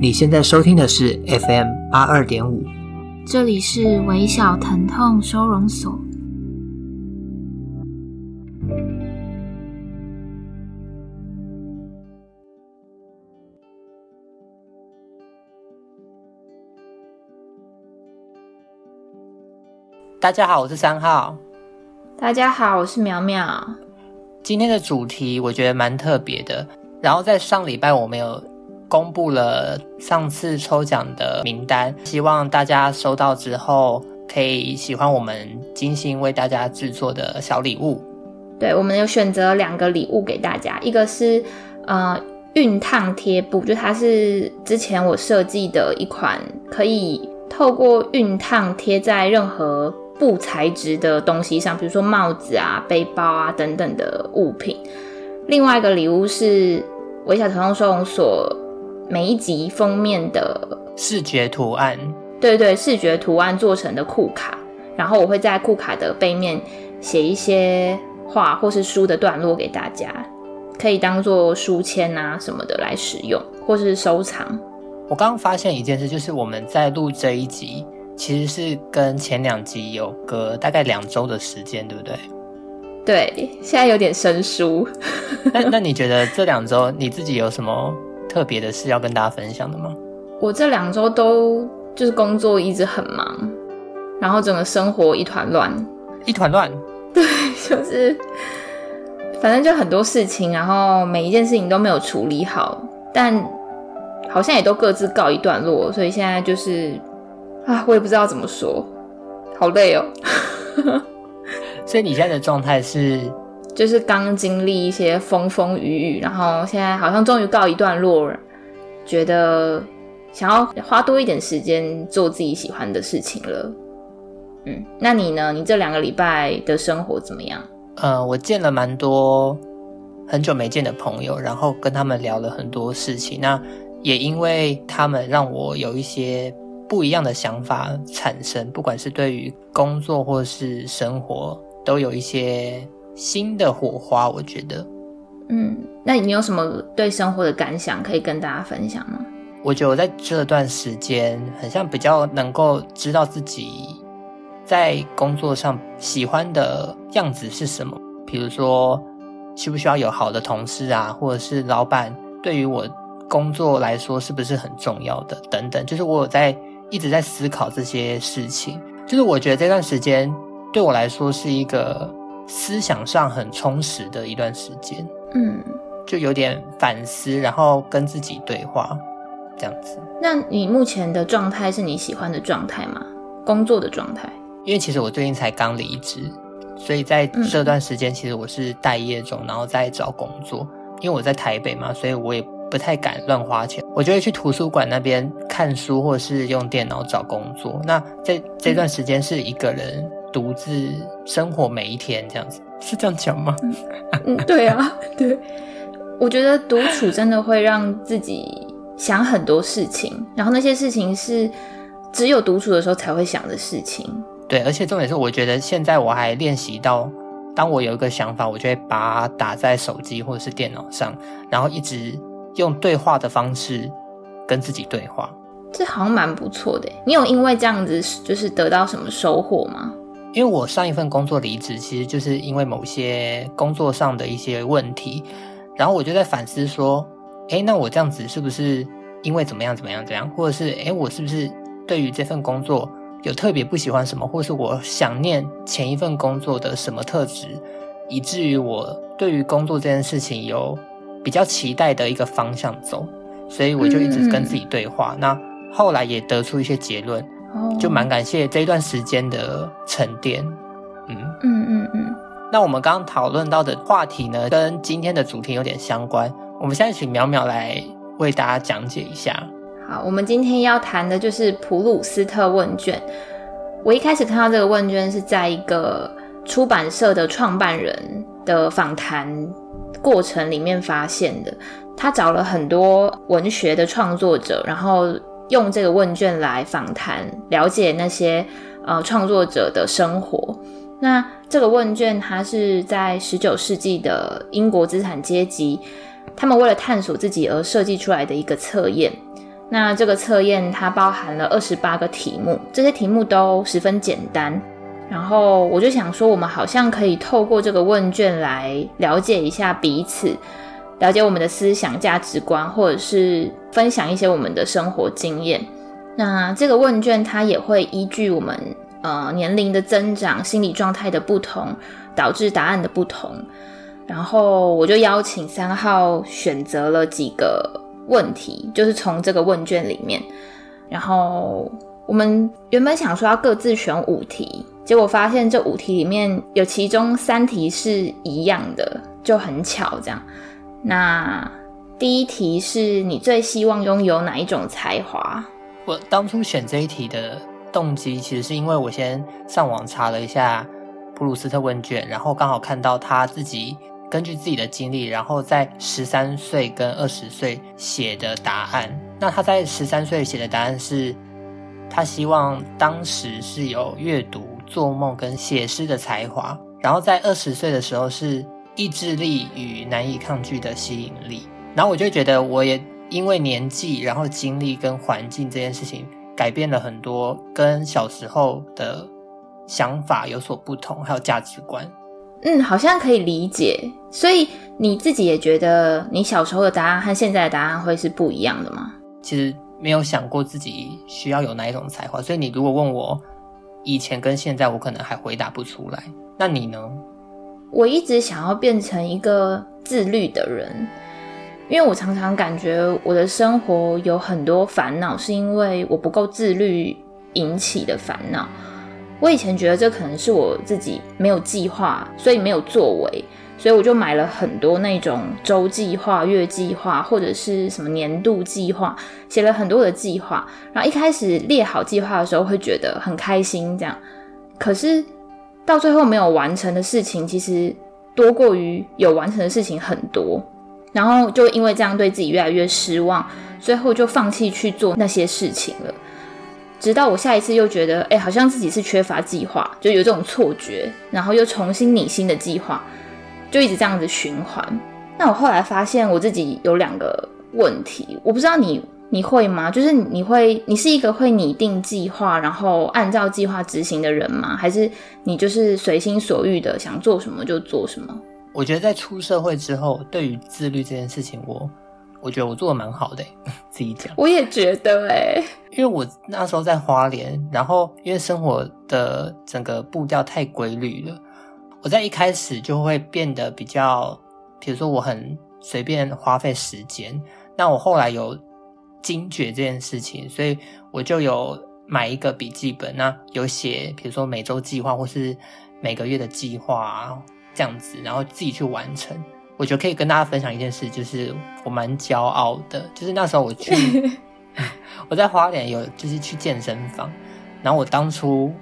你现在收听的是 FM 八二点五，这里是微小疼痛收容所。大家好，我是三号。大家好，我是苗苗。今天的主题我觉得蛮特别的。然后在上礼拜我们有公布了上次抽奖的名单，希望大家收到之后可以喜欢我们精心为大家制作的小礼物。对，我们有选择两个礼物给大家，一个是呃熨烫贴布，就它是之前我设计的一款可以透过熨烫贴在任何布材质的东西上，比如说帽子啊、背包啊等等的物品。另外一个礼物是微小疼痛收容所。每一集封面的视觉图案，对对，视觉图案做成的库卡，然后我会在库卡的背面写一些话或是书的段落给大家，可以当做书签啊什么的来使用，或是收藏。我刚刚发现一件事，就是我们在录这一集，其实是跟前两集有隔大概两周的时间，对不对？对，现在有点生疏。那那你觉得这两周你自己有什么？特别的事要跟大家分享的吗？我这两周都就是工作一直很忙，然后整个生活一团乱，一团乱。对，就是反正就很多事情，然后每一件事情都没有处理好，但好像也都各自告一段落，所以现在就是啊，我也不知道怎么说，好累哦。所以你现在的状态是？就是刚经历一些风风雨雨，然后现在好像终于告一段落了，觉得想要花多一点时间做自己喜欢的事情了。嗯，那你呢？你这两个礼拜的生活怎么样？呃，我见了蛮多很久没见的朋友，然后跟他们聊了很多事情。那也因为他们让我有一些不一样的想法产生，不管是对于工作或是生活，都有一些。新的火花，我觉得，嗯，那你有什么对生活的感想可以跟大家分享吗？我觉得我在这段时间，很像比较能够知道自己在工作上喜欢的样子是什么，比如说需不需要有好的同事啊，或者是老板对于我工作来说是不是很重要的等等，就是我有在一直在思考这些事情，就是我觉得这段时间对我来说是一个。思想上很充实的一段时间，嗯，就有点反思，然后跟自己对话，这样子。那你目前的状态是你喜欢的状态吗？工作的状态？因为其实我最近才刚离职，所以在这段时间，其实我是待业中，然后在找工作。因为我在台北嘛，所以我也不太敢乱花钱，我就会去图书馆那边看书，或者是用电脑找工作。那在这段时间是一个人。独自生活每一天，这样子是这样讲吗？嗯，对啊，对。我觉得独处真的会让自己想很多事情，然后那些事情是只有独处的时候才会想的事情。对，而且重点是，我觉得现在我还练习到，当我有一个想法，我就会把它打在手机或者是电脑上，然后一直用对话的方式跟自己对话。这好像蛮不错的。你有因为这样子就是得到什么收获吗？因为我上一份工作离职，其实就是因为某些工作上的一些问题，然后我就在反思说，哎，那我这样子是不是因为怎么样怎么样怎样，或者是哎，我是不是对于这份工作有特别不喜欢什么，或是我想念前一份工作的什么特质，以至于我对于工作这件事情有比较期待的一个方向走，所以我就一直跟自己对话，那后来也得出一些结论。就蛮感谢这一段时间的沉淀，嗯嗯嗯嗯。那我们刚刚讨论到的话题呢，跟今天的主题有点相关。我们现在请淼淼来为大家讲解一下。好，我们今天要谈的就是普鲁斯特问卷。我一开始看到这个问卷是在一个出版社的创办人的访谈过程里面发现的。他找了很多文学的创作者，然后。用这个问卷来访谈，了解那些呃创作者的生活。那这个问卷它是在十九世纪的英国资产阶级，他们为了探索自己而设计出来的一个测验。那这个测验它包含了二十八个题目，这些题目都十分简单。然后我就想说，我们好像可以透过这个问卷来了解一下彼此，了解我们的思想价值观，或者是分享一些我们的生活经验。那这个问卷它也会依据我们呃年龄的增长、心理状态的不同，导致答案的不同。然后我就邀请三号选择了几个问题，就是从这个问卷里面。然后我们原本想说要各自选五题，结果发现这五题里面有其中三题是一样的，就很巧这样。那第一题是你最希望拥有哪一种才华？我当初选这一题的动机，其实是因为我先上网查了一下普鲁斯特问卷，然后刚好看到他自己。根据自己的经历，然后在十三岁跟二十岁写的答案。那他在十三岁写的答案是，他希望当时是有阅读、做梦跟写诗的才华。然后在二十岁的时候是意志力与难以抗拒的吸引力。然后我就觉得，我也因为年纪，然后经历跟环境这件事情，改变了很多，跟小时候的想法有所不同，还有价值观。嗯，好像可以理解。所以你自己也觉得，你小时候的答案和现在的答案会是不一样的吗？其实没有想过自己需要有哪一种才华，所以你如果问我以前跟现在，我可能还回答不出来。那你呢？我一直想要变成一个自律的人，因为我常常感觉我的生活有很多烦恼，是因为我不够自律引起的烦恼。我以前觉得这可能是我自己没有计划，所以没有作为，所以我就买了很多那种周计划、月计划或者是什么年度计划，写了很多的计划。然后一开始列好计划的时候会觉得很开心，这样。可是到最后没有完成的事情，其实多过于有完成的事情很多。然后就因为这样对自己越来越失望，最后就放弃去做那些事情了。直到我下一次又觉得，哎、好像自己是缺乏计划，就有这种错觉，然后又重新拟新的计划，就一直这样子循环。那我后来发现我自己有两个问题，我不知道你你会吗？就是你会，你是一个会拟定计划，然后按照计划执行的人吗？还是你就是随心所欲的想做什么就做什么？我觉得在出社会之后，对于自律这件事情，我。我觉得我做的蛮好的，自己讲。我也觉得诶，因为我那时候在花莲，然后因为生活的整个步调太规律了，我在一开始就会变得比较，比如说我很随便花费时间。那我后来有惊觉这件事情，所以我就有买一个笔记本，那有写，比如说每周计划或是每个月的计划啊，这样子，然后自己去完成。我觉得可以跟大家分享一件事，就是我蛮骄傲的，就是那时候我去，我在花莲有就是去健身房，然后我当初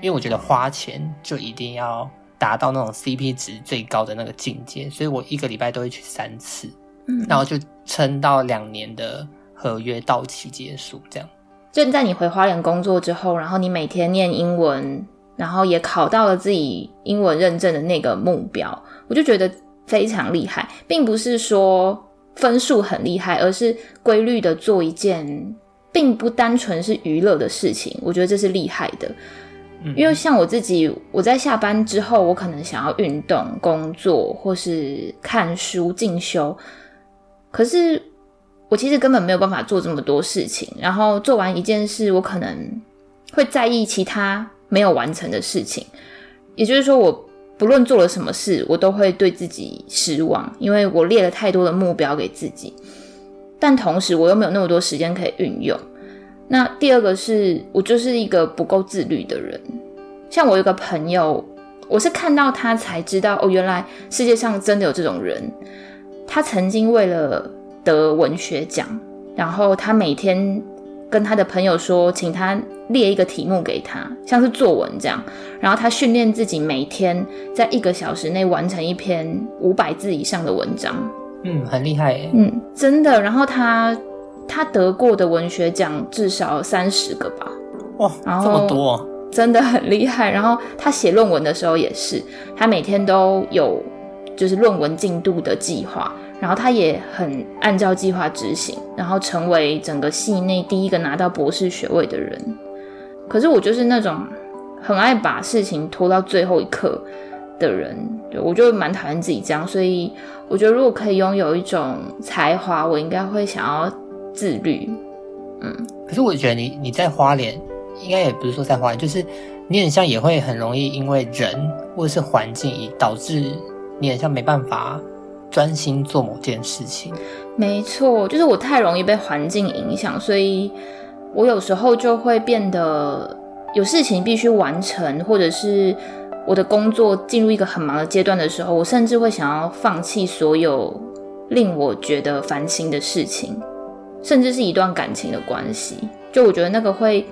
因为我觉得花钱就一定要达到那种 CP 值最高的那个境界，所以我一个礼拜都会去三次，嗯，然后就撑到两年的合约到期结束，这样。就在你回花莲工作之后，然后你每天念英文，然后也考到了自己英文认证的那个目标，我就觉得。非常厉害，并不是说分数很厉害，而是规律的做一件，并不单纯是娱乐的事情。我觉得这是厉害的，嗯，因为像我自己，我在下班之后，我可能想要运动、工作或是看书进修，可是我其实根本没有办法做这么多事情。然后做完一件事，我可能会在意其他没有完成的事情，也就是说我。不论做了什么事，我都会对自己失望，因为我列了太多的目标给自己，但同时我又没有那么多时间可以运用。那第二个是我就是一个不够自律的人。像我有个朋友，我是看到他才知道，哦，原来世界上真的有这种人。他曾经为了得文学奖，然后他每天。跟他的朋友说，请他列一个题目给他，像是作文这样。然后他训练自己每天在一个小时内完成一篇五百字以上的文章。嗯，很厉害耶。嗯，真的。然后他他得过的文学奖至少三十个吧。哇，这么多，真的很厉害。然后他写论文的时候也是，他每天都有就是论文进度的计划，然后他也很按照计划执行，然后成为整个系内第一个拿到博士学位的人。可是我就是那种很爱把事情拖到最后一刻的人，对，我就蛮讨厌自己这样，所以我觉得如果可以拥有一种才华，我应该会想要自律。嗯，可是我觉得你你在花莲，应该也不是说在花莲，就是你很像也会很容易因为人或者是环境，以导致你很像没办法专心做某件事情。没错，就是我太容易被环境影响，所以我有时候就会变得有事情必须完成，或者是我的工作进入一个很忙的阶段的时候，我甚至会想要放弃所有令我觉得烦心的事情。甚至是一段感情的关系，就我觉得那个会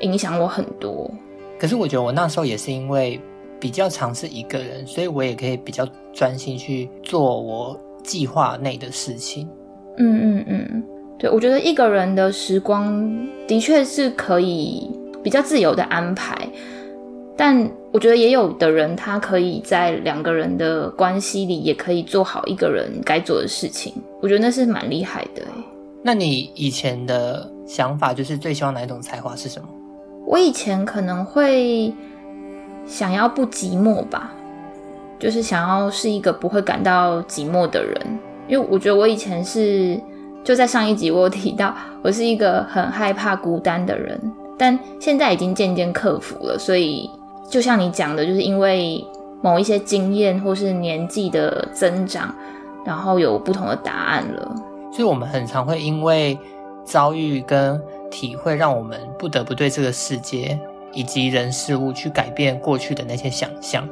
影响我很多。可是我觉得我那时候也是因为比较常是一个人，所以我也可以比较专心去做我计划内的事情。嗯嗯嗯，对，我觉得一个人的时光的确是可以比较自由的安排，但我觉得也有的人他可以在两个人的关系里也可以做好一个人该做的事情。我觉得那是蛮厉害的。那你以前的想法就是最希望哪一种才华是什么？我以前可能会想要不寂寞吧，就是想要是一个不会感到寂寞的人。因为我觉得我以前是就在上一集我有提到，我是一个很害怕孤单的人，但现在已经渐渐克服了。所以就像你讲的，就是因为某一些经验或是年纪的增长，然后有不同的答案了。所以，我们很常会因为遭遇跟体会，让我们不得不对这个世界以及人事物去改变过去的那些想象。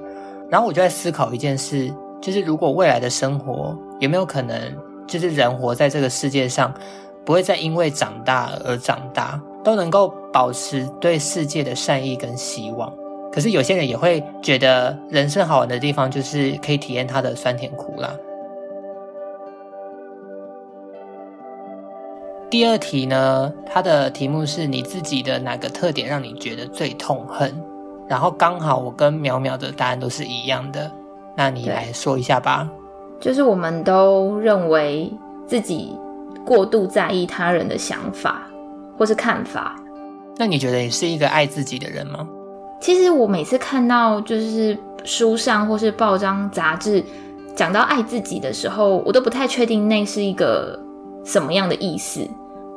然后，我就在思考一件事，就是如果未来的生活有没有可能，就是人活在这个世界上，不会再因为长大而长大，都能够保持对世界的善意跟希望。可是，有些人也会觉得，人生好玩的地方就是可以体验它的酸甜苦辣。第二题呢，它的题目是你自己的哪个特点让你觉得最痛恨？然后刚好我跟淼淼的答案都是一样的，那你来说一下吧。就是我们都认为自己过度在意他人的想法或是看法。那你觉得你是一个爱自己的人吗？其实我每次看到就是书上或是报章杂志讲到爱自己的时候，我都不太确定那是一个。什么样的意思？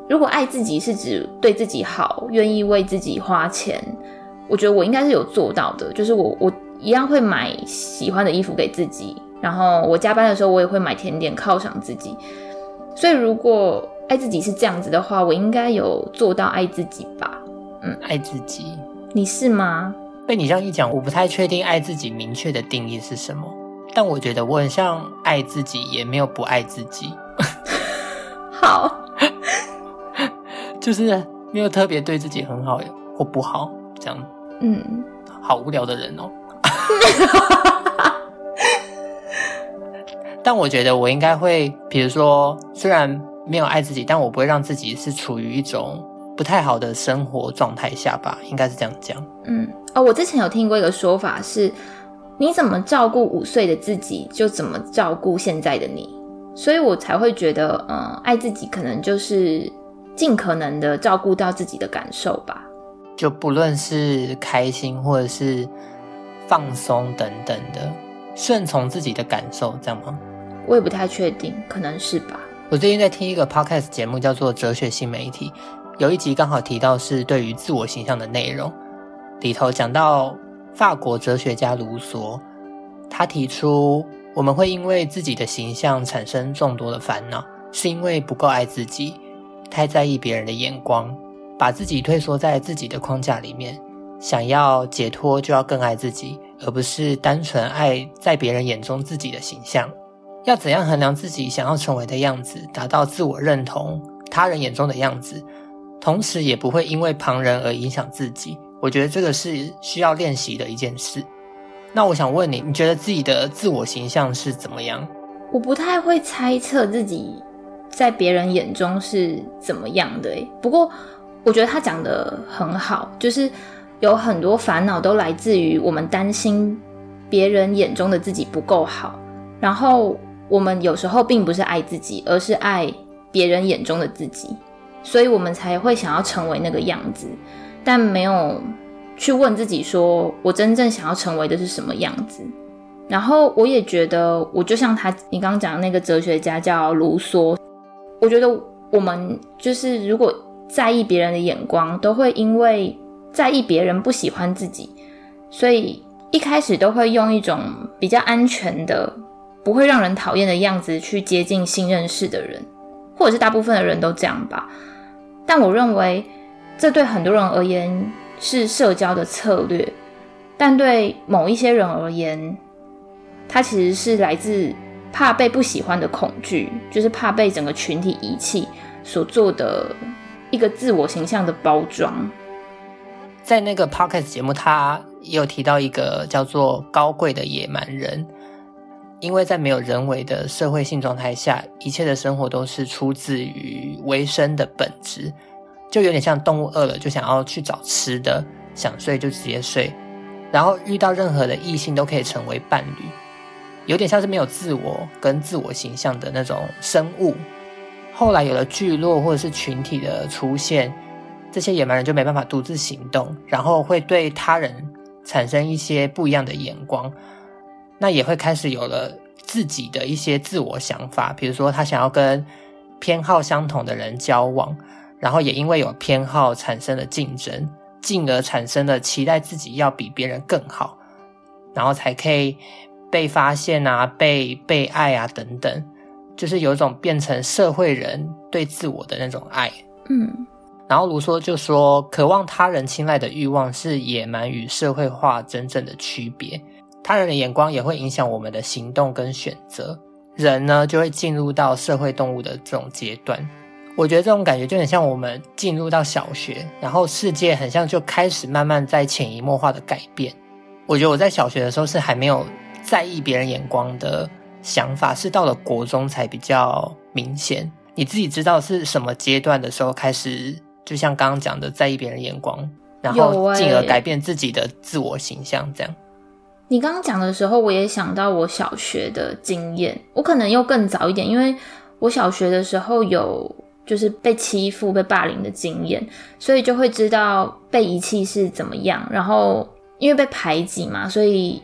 如果爱自己是指对自己好，愿意为自己花钱，我觉得我应该是有做到的。就是我我一样会买喜欢的衣服给自己，然后我加班的时候我也会买甜点犒赏自己。所以如果爱自己是这样子的话，我应该有做到爱自己吧？嗯，爱自己，你是吗？被你这样一讲，我不太确定爱自己明确的定义是什么，但我觉得我很像爱自己，也没有不爱自己。好，就是没有特别对自己很好或不好这样。嗯，好无聊的人哦。但我觉得我应该会，比如说，虽然没有爱自己，但我不会让自己是处于一种不太好的生活状态下吧，应该是这样讲。嗯，哦，我之前有听过一个说法是，你怎么照顾五岁的自己，就怎么照顾现在的你。所以我才会觉得，嗯，爱自己可能就是尽可能的照顾到自己的感受吧。就不论是开心或者是放松等等的，顺从自己的感受，这样吗？我也不太确定，可能是吧。我最近在听一个 podcast 节目，叫做《哲学新媒体》，有一集刚好提到是对于自我形象的内容，里头讲到法国哲学家卢梭，他提出。我们会因为自己的形象产生众多的烦恼，是因为不够爱自己，太在意别人的眼光，把自己退缩在自己的框架里面。想要解脱，就要更爱自己，而不是单纯爱在别人眼中自己的形象。要怎样衡量自己想要成为的样子，达到自我认同，他人眼中的样子，同时也不会因为旁人而影响自己。我觉得这个是需要练习的一件事。那我想问你，你觉得自己的自我形象是怎么样？我不太会猜测自己在别人眼中是怎么样的。不过我觉得他讲得很好，就是有很多烦恼都来自于我们担心别人眼中的自己不够好，然后我们有时候并不是爱自己，而是爱别人眼中的自己，所以我们才会想要成为那个样子，但没有去问自己说，我真正想要成为的是什么样子。然后我也觉得，我就像他，你刚刚讲的那个哲学家叫卢梭，我觉得我们就是如果在意别人的眼光，都会因为在意别人不喜欢自己，所以一开始都会用一种比较安全的、不会让人讨厌的样子去接近新认识的人，或者是大部分的人都这样吧。但我认为，这对很多人而言是社交的策略，但对某一些人而言，它其实是来自怕被不喜欢的恐惧，就是怕被整个群体遗弃所做的一个自我形象的包装。在那个 podcast 节目，他也有提到一个叫做“高贵的野蛮人”，因为在没有人为的社会性状态下，一切的生活都是出自于维生的本质，就有点像动物饿了就想要去找吃的，想睡就直接睡，然后遇到任何的异性都可以成为伴侣。有点像是没有自我跟自我形象的那种生物。后来有了聚落或者是群体的出现，这些野蛮人就没办法独自行动，然后会对他人产生一些不一样的眼光。那也会开始有了自己的一些自我想法，比如说他想要跟偏好相同的人交往，然后也因为有偏好产生了竞争，进而产生了期待自己要比别人更好，然后才可以。被发现啊，被被爱啊，等等，就是有一种变成社会人对自我的那种爱。嗯，然后卢梭就说，渴望他人青睐的欲望是野蛮与社会化真正的区别。他人的眼光也会影响我们的行动跟选择。人呢，就会进入到社会动物的这种阶段。我觉得这种感觉就很像我们进入到小学，然后世界很像就开始慢慢在潜移默化的改变。我觉得我在小学的时候是还没有。在意别人眼光的想法是到了国中才比较明显。你自己知道是什么阶段的时候开始，就像刚刚讲的，在意别人眼光，然后进而改变自己的自我形象。这样，你刚刚讲的时候，我也想到我小学的经验。我可能又更早一点，因为我小学的时候有就是被欺负、被霸凌的经验，所以就会知道被遗弃是怎么样。然后因为被排挤嘛，所以。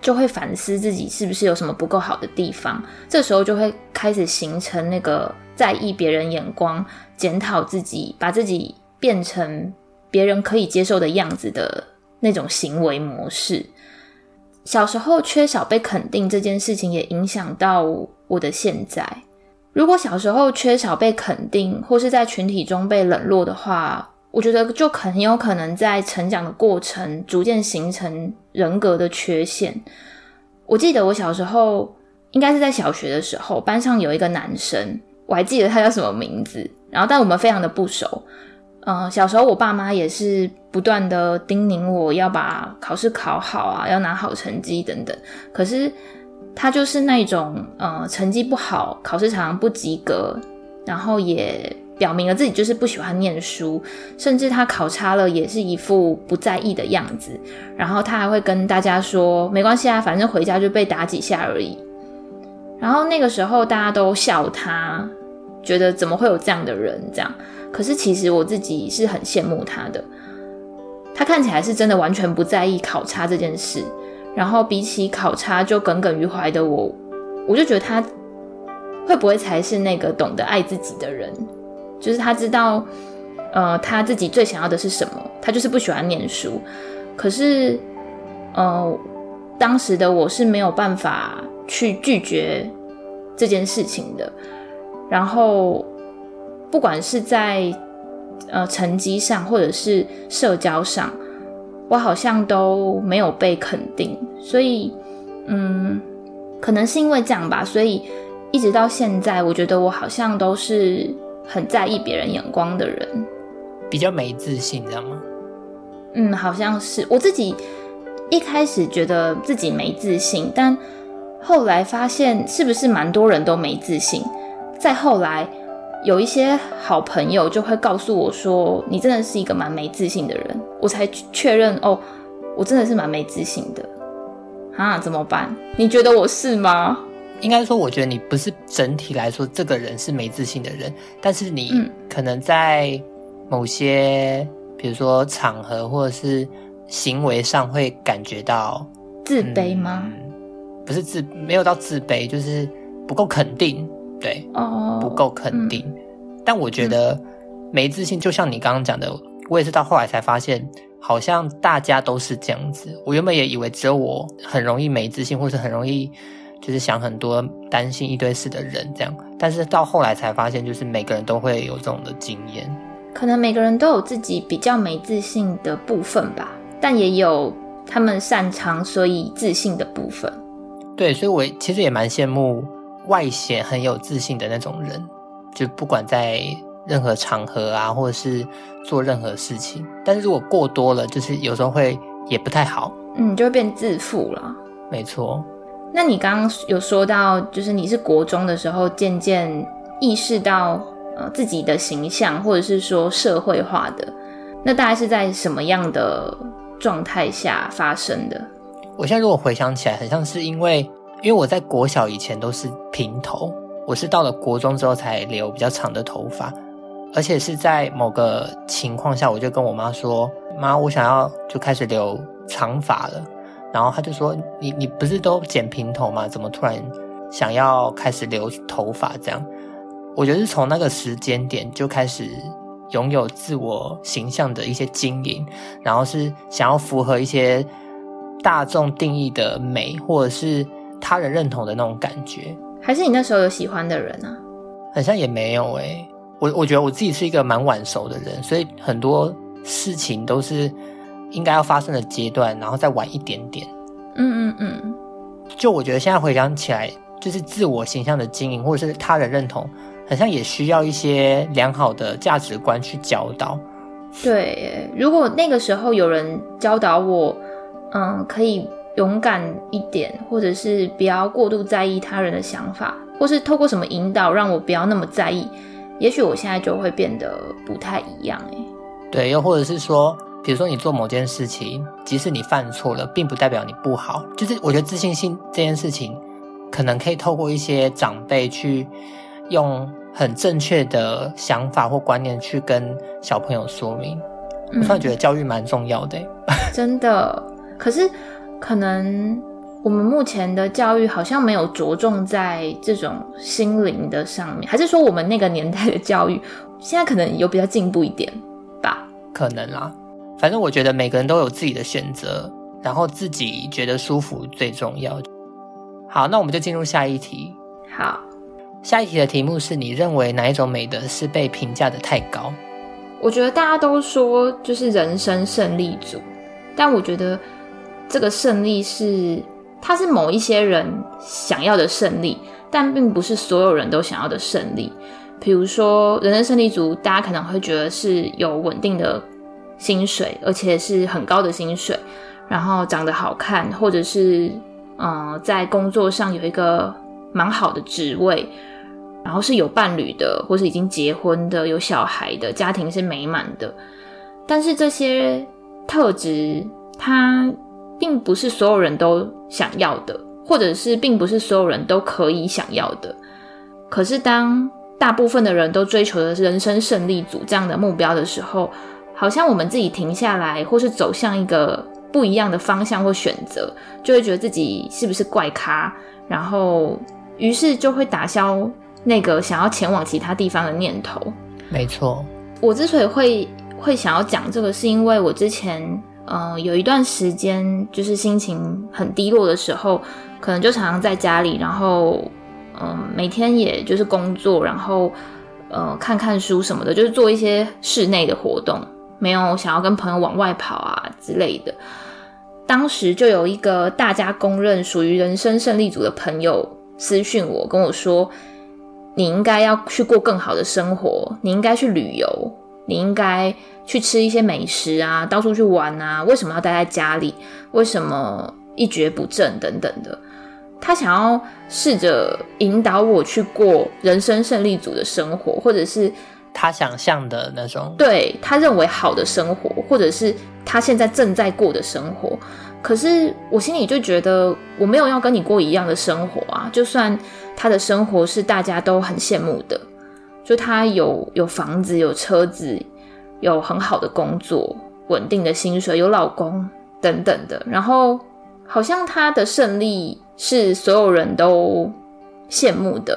就会反思自己是不是有什么不够好的地方，这时候就会开始形成那个在意别人眼光、检讨自己、把自己变成别人可以接受的样子的那种行为模式。小时候缺少被肯定这件事情，也影响到我的现在。如果小时候缺少被肯定，或是在群体中被冷落的话，我觉得就很有可能在成长的过程逐渐形成人格的缺陷。我记得我小时候应该是在小学的时候，班上有一个男生，我还记得他叫什么名字。然后，但我们非常的不熟。嗯、小时候我爸妈也是不断的叮咛我要把考试考好啊，要拿好成绩等等。可是他就是那种呃成绩不好，考试常常不及格，然后也。表明了自己就是不喜欢念书，甚至他考差了也是一副不在意的样子。然后他还会跟大家说：“没关系啊，反正回家就被打几下而已。”然后那个时候大家都笑他，觉得怎么会有这样的人这样。可是其实我自己是很羡慕他的。他看起来是真的完全不在意考差这件事。然后比起考差就耿耿于怀的我，我就觉得他会不会才是那个懂得爱自己的人？就是他知道，呃，他自己最想要的是什么，他就是不喜欢念书。可是，呃，当时的我是没有办法去拒绝这件事情的。然后，不管是在呃成绩上，或者是社交上，我好像都没有被肯定。所以，嗯，可能是因为这样吧。所以一直到现在，我觉得我好像都是。很在意别人眼光的人，比较没自信，知道吗？嗯，好像是我自己一开始觉得自己没自信，但后来发现是不是蛮多人都没自信？再后来有一些好朋友就会告诉我说：“你真的是一个蛮没自信的人。”我才确认哦，我真的是蛮没自信的。啊，怎么办？你觉得我是吗？应该说，我觉得你不是整体来说这个人是没自信的人，但是你可能在某些，比如说场合或者是行为上会感觉到自卑吗？嗯，不是自，没有到自卑，就是不够肯定，对，哦，不够肯定。嗯，但我觉得没自信，就像你刚刚讲的，我也是到后来才发现，好像大家都是这样子。我原本也以为只有我很容易没自信，或是很容易。就是想很多、担心一堆事的人这样，但是到后来才发现，就是每个人都会有这种的经验。可能每个人都有自己比较没自信的部分吧，但也有他们擅长所以自信的部分。对，所以我其实也蛮羡慕外显很有自信的那种人，就不管在任何场合啊，或者是做任何事情。但是如果过多了，就是有时候会也不太好，嗯，就会变自负了。没错。那你刚刚有说到，就是你是国中的时候渐渐意识到呃自己的形象，或者是说社会化的，那大概是在什么样的状态下发生的？我现在如果回想起来，很像是因为因为我在国小以前都是平头，我是到了国中之后才留比较长的头发，而且是在某个情况下，我就跟我妈说：“妈，我想要就开始留长发了。”然后他就说：“你你不是都剪平头吗？怎么突然想要开始留头发？这样，我觉得是从那个时间点就开始拥有自我形象的一些经营，然后是想要符合一些大众定义的美，或者是他人认同的那种感觉。还是你那时候有喜欢的人啊？好像也没有诶、欸。我我觉得我自己是一个蛮晚熟的人，所以很多事情都是。”应该要发生的阶段，然后再晚一点点。嗯嗯嗯。就我觉得现在回想起来，就是自我形象的经营，或者是他人认同，好像也需要一些良好的价值观去教导。对，如果那个时候有人教导我，嗯，可以勇敢一点，或者是不要过度在意他人的想法，或是透过什么引导让我不要那么在意，也许我现在就会变得不太一样。哎，对，又或者是说。比如说，你做某件事情，即使你犯错了，并不代表你不好。就是我觉得自信心这件事情，可能可以透过一些长辈去用很正确的想法或观念去跟小朋友说明。我突然觉得教育蛮重要的。嗯，真的。可是可能我们目前的教育好像没有着重在这种心灵的上面，还是说我们那个年代的教育现在可能有比较进步一点吧？可能啦。反正我觉得每个人都有自己的选择，然后自己觉得舒服最重要。好，那我们就进入下一题。好，下一题的题目是你认为哪一种美德是被评价的太高？我觉得大家都说就是人生胜利组，但我觉得这个胜利是它是某一些人想要的胜利，但并不是所有人都想要的胜利。比如说人生胜利组，大家可能会觉得是有稳定的。薪水，而且是很高的薪水，然后长得好看，或者是嗯、在工作上有一个蛮好的职位，然后是有伴侣的，或是已经结婚的，有小孩的，家庭是美满的。但是这些特质，它并不是所有人都想要的，或者是并不是所有人都可以想要的。可是当大部分的人都追求的是人生胜利组这样的目标的时候，好像我们自己停下来，或是走向一个不一样的方向或选择，就会觉得自己是不是怪咖，然后于是就会打消那个想要前往其他地方的念头。没错，我之所以会会想要讲这个，是因为我之前呃有一段时间就是心情很低落的时候，可能就常常在家里，然后嗯、呃、每天也就是工作，然后呃看看书什么的，就是做一些室内的活动。没有想要跟朋友往外跑啊之类的，当时就有一个大家公认属于人生胜利组的朋友私讯我，跟我说：“你应该要去过更好的生活，你应该去旅游，你应该去吃一些美食啊，到处去玩啊，为什么要待在家里？为什么一蹶不振等等的？”他想要试着引导我去过人生胜利组的生活，或者是。他想象的那种，对，他认为好的生活，或者是他现在正在过的生活，可是我心里就觉得我没有要跟你过一样的生活啊，就算他的生活是大家都很羡慕的，就他有有房子、有车子、有很好的工作、稳定的薪水、有老公等等的，然后好像他的胜利是所有人都羡慕的，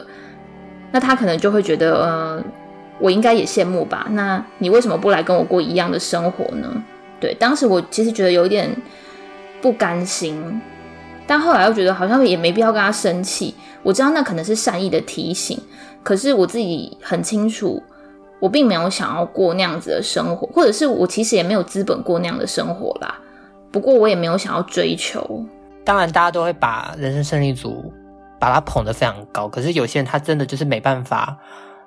那他可能就会觉得，呃，我应该也羡慕吧？那你为什么不来跟我过一样的生活呢？对，当时我其实觉得有点。不甘心，但后来又觉得好像也没必要跟他生气。我知道那可能是善意的提醒，可是我自己很清楚，我并没有想要过那样子的生活，或者是我其实也没有资本过那样的生活啦。不过我也没有想要追求。当然，大家都会把人生胜利组把他捧得非常高，可是有些人他真的就是没办法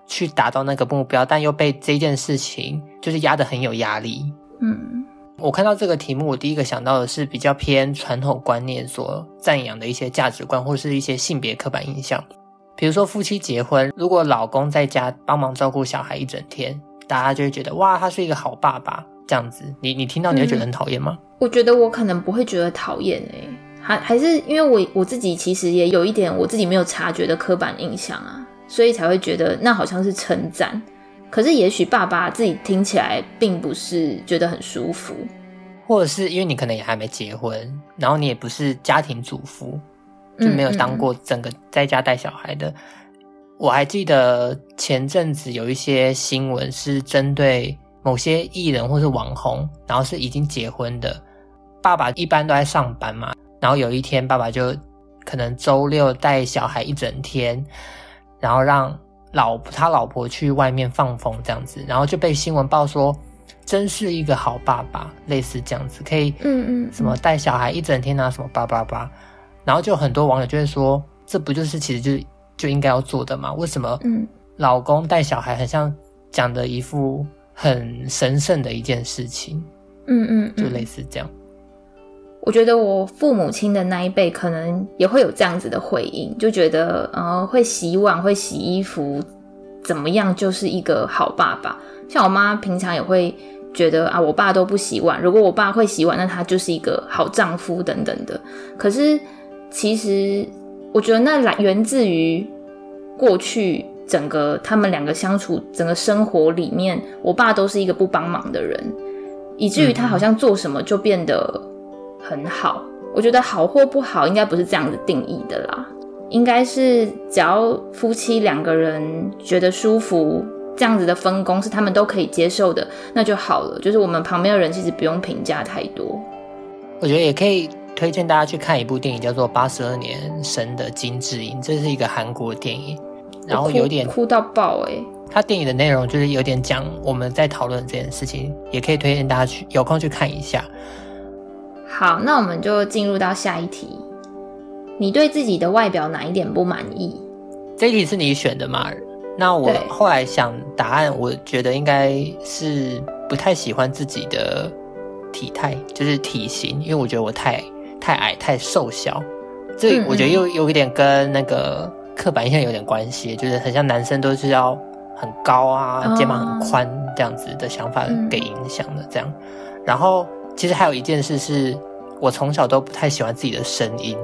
去达到那个目标，但又被这件事情就是压得很有压力。嗯。我看到这个题目，我第一个想到的是比较偏传统观念所赞扬的一些价值观，或是一些性别刻板印象。比如说夫妻结婚，如果老公在家帮忙照顾小孩一整天，大家就会觉得哇，他是一个好爸爸这样子。你你听到你会觉得很讨厌吗？嗯，我觉得我可能不会觉得讨厌诶，还还是因为我我自己其实也有一点我自己没有察觉的刻板印象啊，所以才会觉得那好像是称赞。可是，也许爸爸自己听起来并不是觉得很舒服，或者是因为你可能也还没结婚，然后你也不是家庭主妇，就没有当过整个在家带小孩的。嗯嗯。我还记得前阵子有一些新闻是针对某些艺人或是网红，然后是已经结婚的爸爸，一般都在上班嘛，然后有一天爸爸就可能周六带小孩一整天，然后让。老他老婆去外面放风这样子，然后就被新闻报说，真是一个好爸爸，类似这样子，可以，嗯嗯，什么带小孩一整天啊，什么叭叭叭，然后就很多网友就会说，这不就是其实就就应该要做的吗？为什么，嗯，老公带小孩很像讲的一副很神圣的一件事情，嗯嗯，就类似这样。我觉得我父母亲的那一辈可能也会有这样子的回应，就觉得呃会洗碗、会洗衣服，怎么样就是一个好爸爸。像我妈平常也会觉得啊，我爸都不洗碗，如果我爸会洗碗，那他就是一个好丈夫等等的。可是其实我觉得那来源自于过去整个他们两个相处整个生活里面，我爸都是一个不帮忙的人，以至于他好像做什么就变得。很好，我觉得好或不好，应该不是这样子定义的啦。应该是只要夫妻两个人觉得舒服，这样子的分工是他们都可以接受的，那就好了。就是我们旁边的人其实不用评价太多。我觉得也可以推荐大家去看一部电影，叫做《八十二年生的金智英》，这是一个韩国电影，然后有点哭，哭到爆哎、欸。它电影的内容就是有点讲我们在讨论这件事情，也可以推荐大家去有空去看一下。好，那我们就进入到下一题。你对自己的外表哪一点不满意？这一题是你选的吗？那我后来想答案，我觉得应该是不太喜欢自己的体态，就是体型，因为我觉得我太太矮、太瘦小。这我觉得又有一点跟那个刻板印象有点关系，就是很像男生都是要很高啊，肩膀很宽这样子的想法给影响的这样，然后。其实还有一件事是，我从小都不太喜欢自己的声音。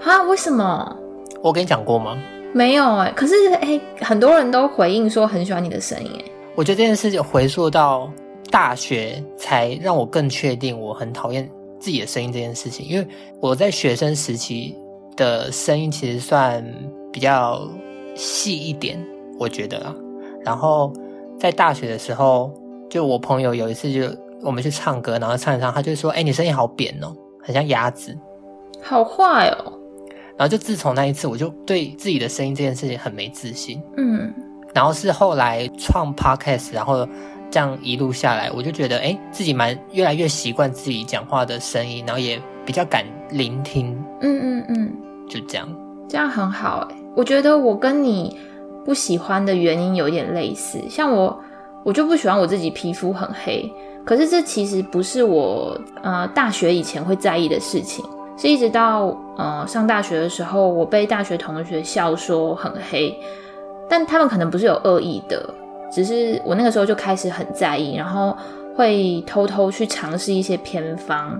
哈？为什么？我跟你讲过吗？没有哎、欸。可是哎、欸，很多人都回应说很喜欢你的声音哎。我觉得这件事情回溯到大学，才让我更确定我很讨厌自己的声音这件事情。因为我在学生时期的声音其实算比较细一点，我觉得啊。然后在大学的时候，就我朋友有一次就。我们去唱歌，然后唱一唱，他就说：“哎、欸，你声音好扁哦，很像鸭子，好坏哦。”然后就自从那一次，我就对自己的声音这件事情很没自信。嗯，然后是后来创 Podcast，然后这样一路下来，我就觉得，哎、欸，自己蛮越来越习惯自己讲话的声音，然后也比较敢聆听。嗯嗯嗯，就这样，这样很好。哎，我觉得我跟你不喜欢的原因有点类似，像我，我就不喜欢我自己皮肤很黑。可是这其实不是我呃大学以前会在意的事情，是一直到呃上大学的时候，我被大学同学笑说很黑，但他们可能不是有恶意的，只是我那个时候就开始很在意，然后会偷偷去尝试一些偏方，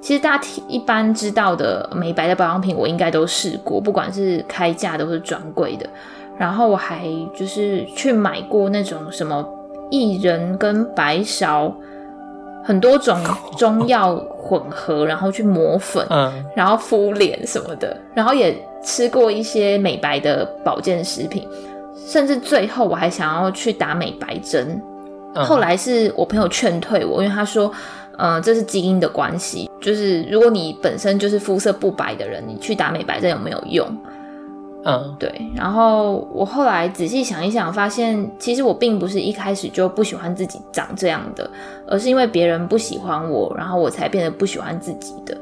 其实大家一般知道的美白的保养品，我应该都试过，不管是开价都是专柜的。然后我还就是去买过那种什么薏仁跟白芍很多种中药混合，然后去磨粉，嗯，然后敷脸什么的。然后也吃过一些美白的保健食品，甚至最后我还想要去打美白针。后来是我朋友劝退我，因为他说。嗯，这是基因的关系，就是如果你本身就是肤色不白的人，你去打美白针有没有用？嗯，对。然后我后来仔细想一想，发现其实我并不是一开始就不喜欢自己长这样的，而是因为别人不喜欢我，然后我才变得不喜欢自己的。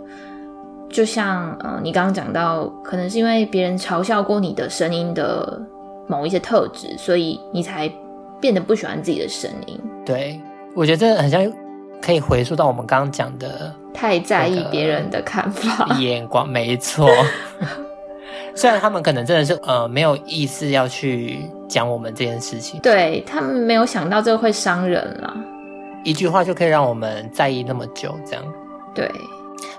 就像嗯，你刚刚讲到，可能是因为别人嘲笑过你的声音的某一些特质，所以你才变得不喜欢自己的声音。对，我觉得这很像。可以回溯到我们刚刚讲的，太在意别人的看法、眼光，没错。虽然他们可能真的是呃没有意思要去讲我们这件事情，对，他们没有想到这个会伤人了。一句话就可以让我们在意那么久，这样。对，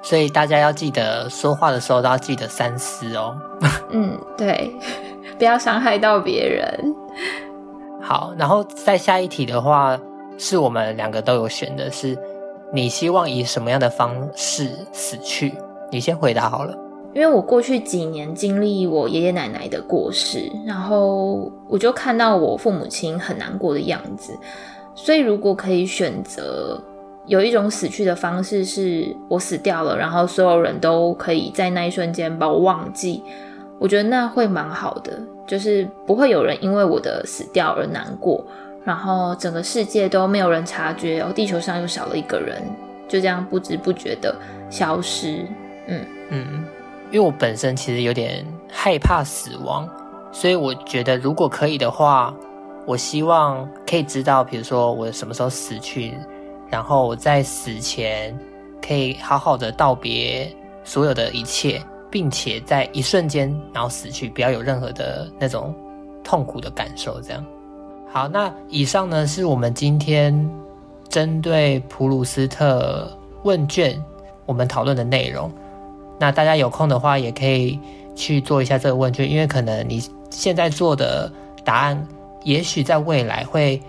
所以大家要记得说话的时候都要记得三思哦。嗯，对，不要伤害到别人。好，然后再下一题的话。是我们两个都有选的，是你希望以什么样的方式死去？你先回答好了。因为我过去几年经历我爷爷奶奶的过世，然后我就看到我父母亲很难过的样子，所以如果可以选择有一种死去的方式，是我死掉了，然后所有人都可以在那一瞬间把我忘记，我觉得那会蛮好的，就是不会有人因为我的死掉而难过。然后整个世界都没有人察觉，哦，地球上又少了一个人，就这样不知不觉的消失。嗯嗯，因为我本身其实有点害怕死亡，所以我觉得如果可以的话，我希望可以知道，比如说我什么时候死去，然后我在死前可以好好的道别所有的一切，并且在一瞬间然后死去，不要有任何的那种痛苦的感受，这样。好，那以上呢是我们今天针对普鲁斯特问卷我们讨论的内容。那大家有空的话，也可以去做一下这个问卷，因为可能你现在做的答案，也许在未来会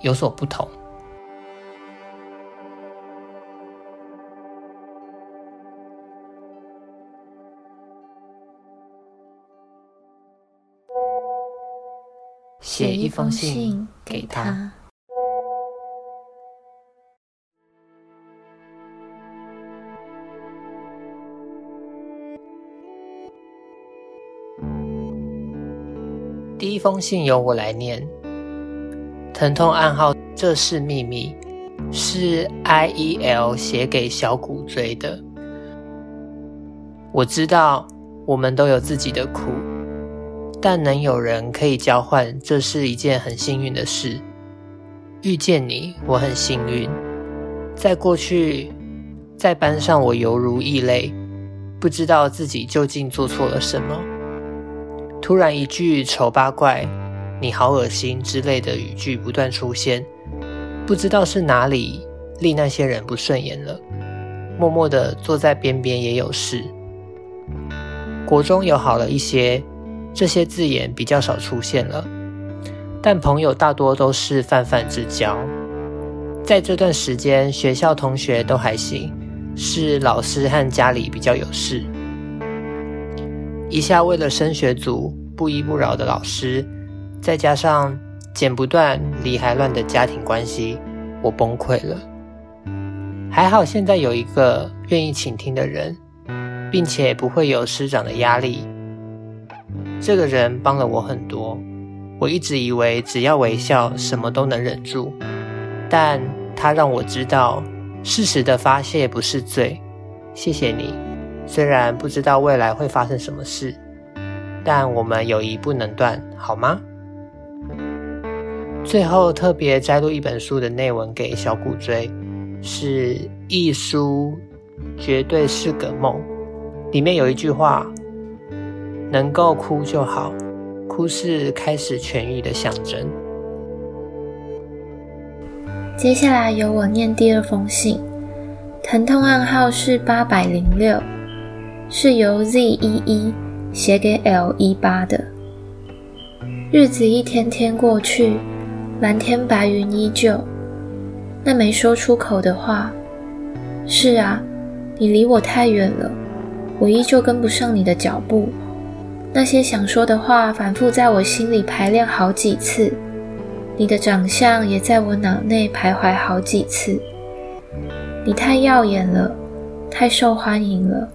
有所不同。写一封信给他。一封信由我来念。疼痛暗号，这是秘密，是 IEL 写给小骨锥的。我知道，我们都有自己的苦。但能有人可以交换，这是一件很幸运的事。遇见你，我很幸运。在过去，在班上我犹如异类，不知道自己究竟做错了什么。突然一句“丑八怪”“你好恶心”之类的语句不断出现，不知道是哪里令那些人不顺眼了。默默地坐在边边也有事。国中有好了一些。这些字眼比较少出现了，但朋友大多都是泛泛之交。在这段时间，学校同学都还行，是老师和家里比较有事。一下为了升学组不依不饶的老师，再加上剪不断理还乱的家庭关系，我崩溃了。还好现在有一个愿意倾听的人，并且不会有师长的压力。这个人帮了我很多，我一直以为只要微笑，什么都能忍住，但他让我知道，适时的发泄不是罪。谢谢你，虽然不知道未来会发生什么事，但我们友谊不能断，好吗？最后特别摘录一本书的内文给小骨锥，是一书绝对是个梦，里面有一句话。能够哭就好，哭是开始痊愈的象征。接下来由我念第二封信，疼痛暗号是八百零六，是由 Z 一一写给 L 一八的。日子一天天过去，蓝天白云依旧。那没说出口的话，是啊，你离我太远了，我依旧跟不上你的脚步。那些想说的话，反复在我心里排练好几次。你的长相也在我脑内徘徊好几次。你太耀眼了，太受欢迎了，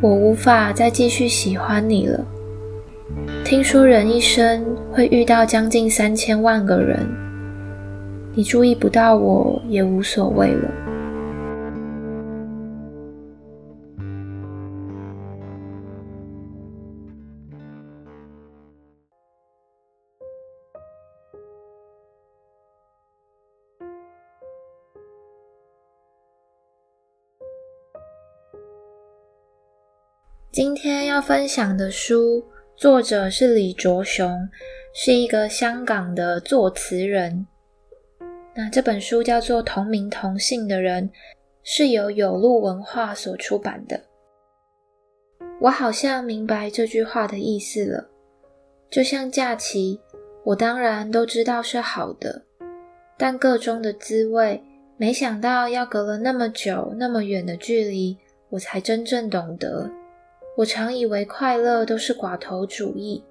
我无法再继续喜欢你了。听说人一生会遇到将近三千万个人，你注意不到我也无所谓了。今天要分享的书，作者是李卓雄，是一个香港的作词人。那这本书叫做《同名同姓的人》，是由有路文化所出版的。我好像明白这句话的意思了。就像假期，我当然都知道是好的，但个中的滋味，没想到要隔了那么久、那么远的距离，我才真正懂得。我常以为快乐都是寡头主义，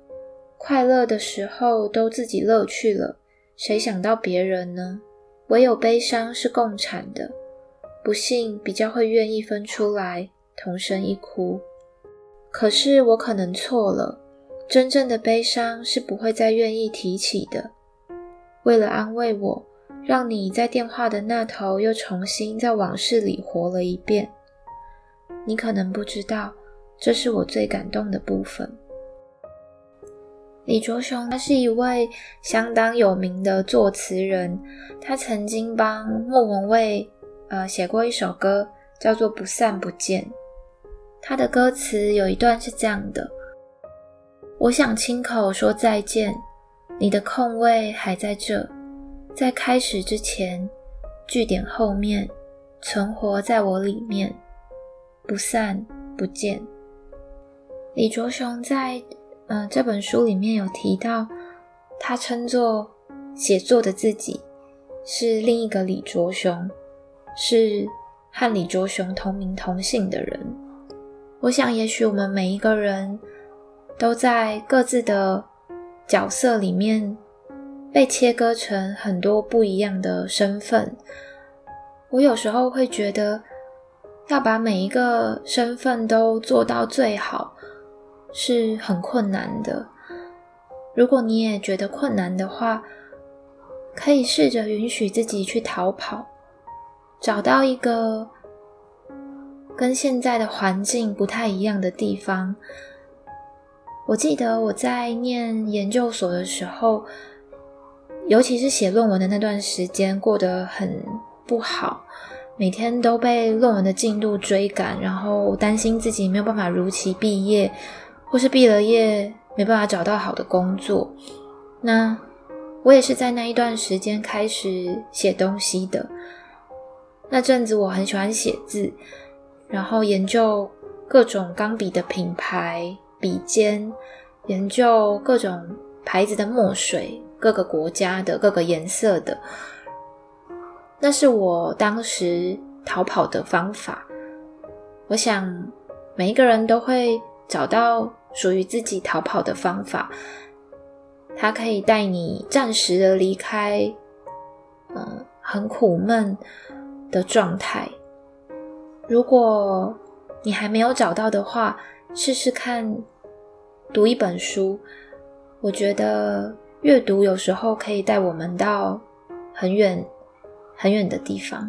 快乐的时候都自己乐去了，谁想到别人呢？唯有悲伤是共产的，不幸比较会愿意分出来同声一哭。可是我可能错了，真正的悲伤是不会再愿意提起的。为了安慰我，让你在电话的那头又重新在往事里活了一遍，你可能不知道。这是我最感动的部分。李卓雄，他是一位相当有名的作词人，他曾经帮莫文蔚呃写过一首歌，叫做《不散不见》。他的歌词有一段是这样的：我想亲口说再见，你的空位还在这，在开始之前，句点后面存活在我里面，不散不见。李卓雄在呃这本书里面有提到，他称作写作的自己是另一个李卓雄，是和李卓雄同名同姓的人。我想，也许我们每一个人都在各自的角色里面被切割成很多不一样的身份。我有时候会觉得，要把每一个身份都做到最好。是很困难的。如果你也觉得困难的话，可以试着允许自己去逃跑，找到一个跟现在的环境不太一样的地方。我记得我在念研究所的时候，尤其是写论文的那段时间，过得很不好，每天都被论文的进度追赶，然后担心自己没有办法如期毕业。或是毕了业没办法找到好的工作，那我也是在那一段时间开始写东西的。那阵子我很喜欢写字，然后研究各种钢笔的品牌、笔尖，研究各种牌子的墨水，各个国家的各个颜色的。那是我当时逃跑的方法。我想每一个人都会找到属于自己逃跑的方法，它可以带你暂时的离开，嗯，很苦闷的状态。如果你还没有找到的话，试试看读一本书。我觉得阅读有时候可以带我们到很远很远的地方。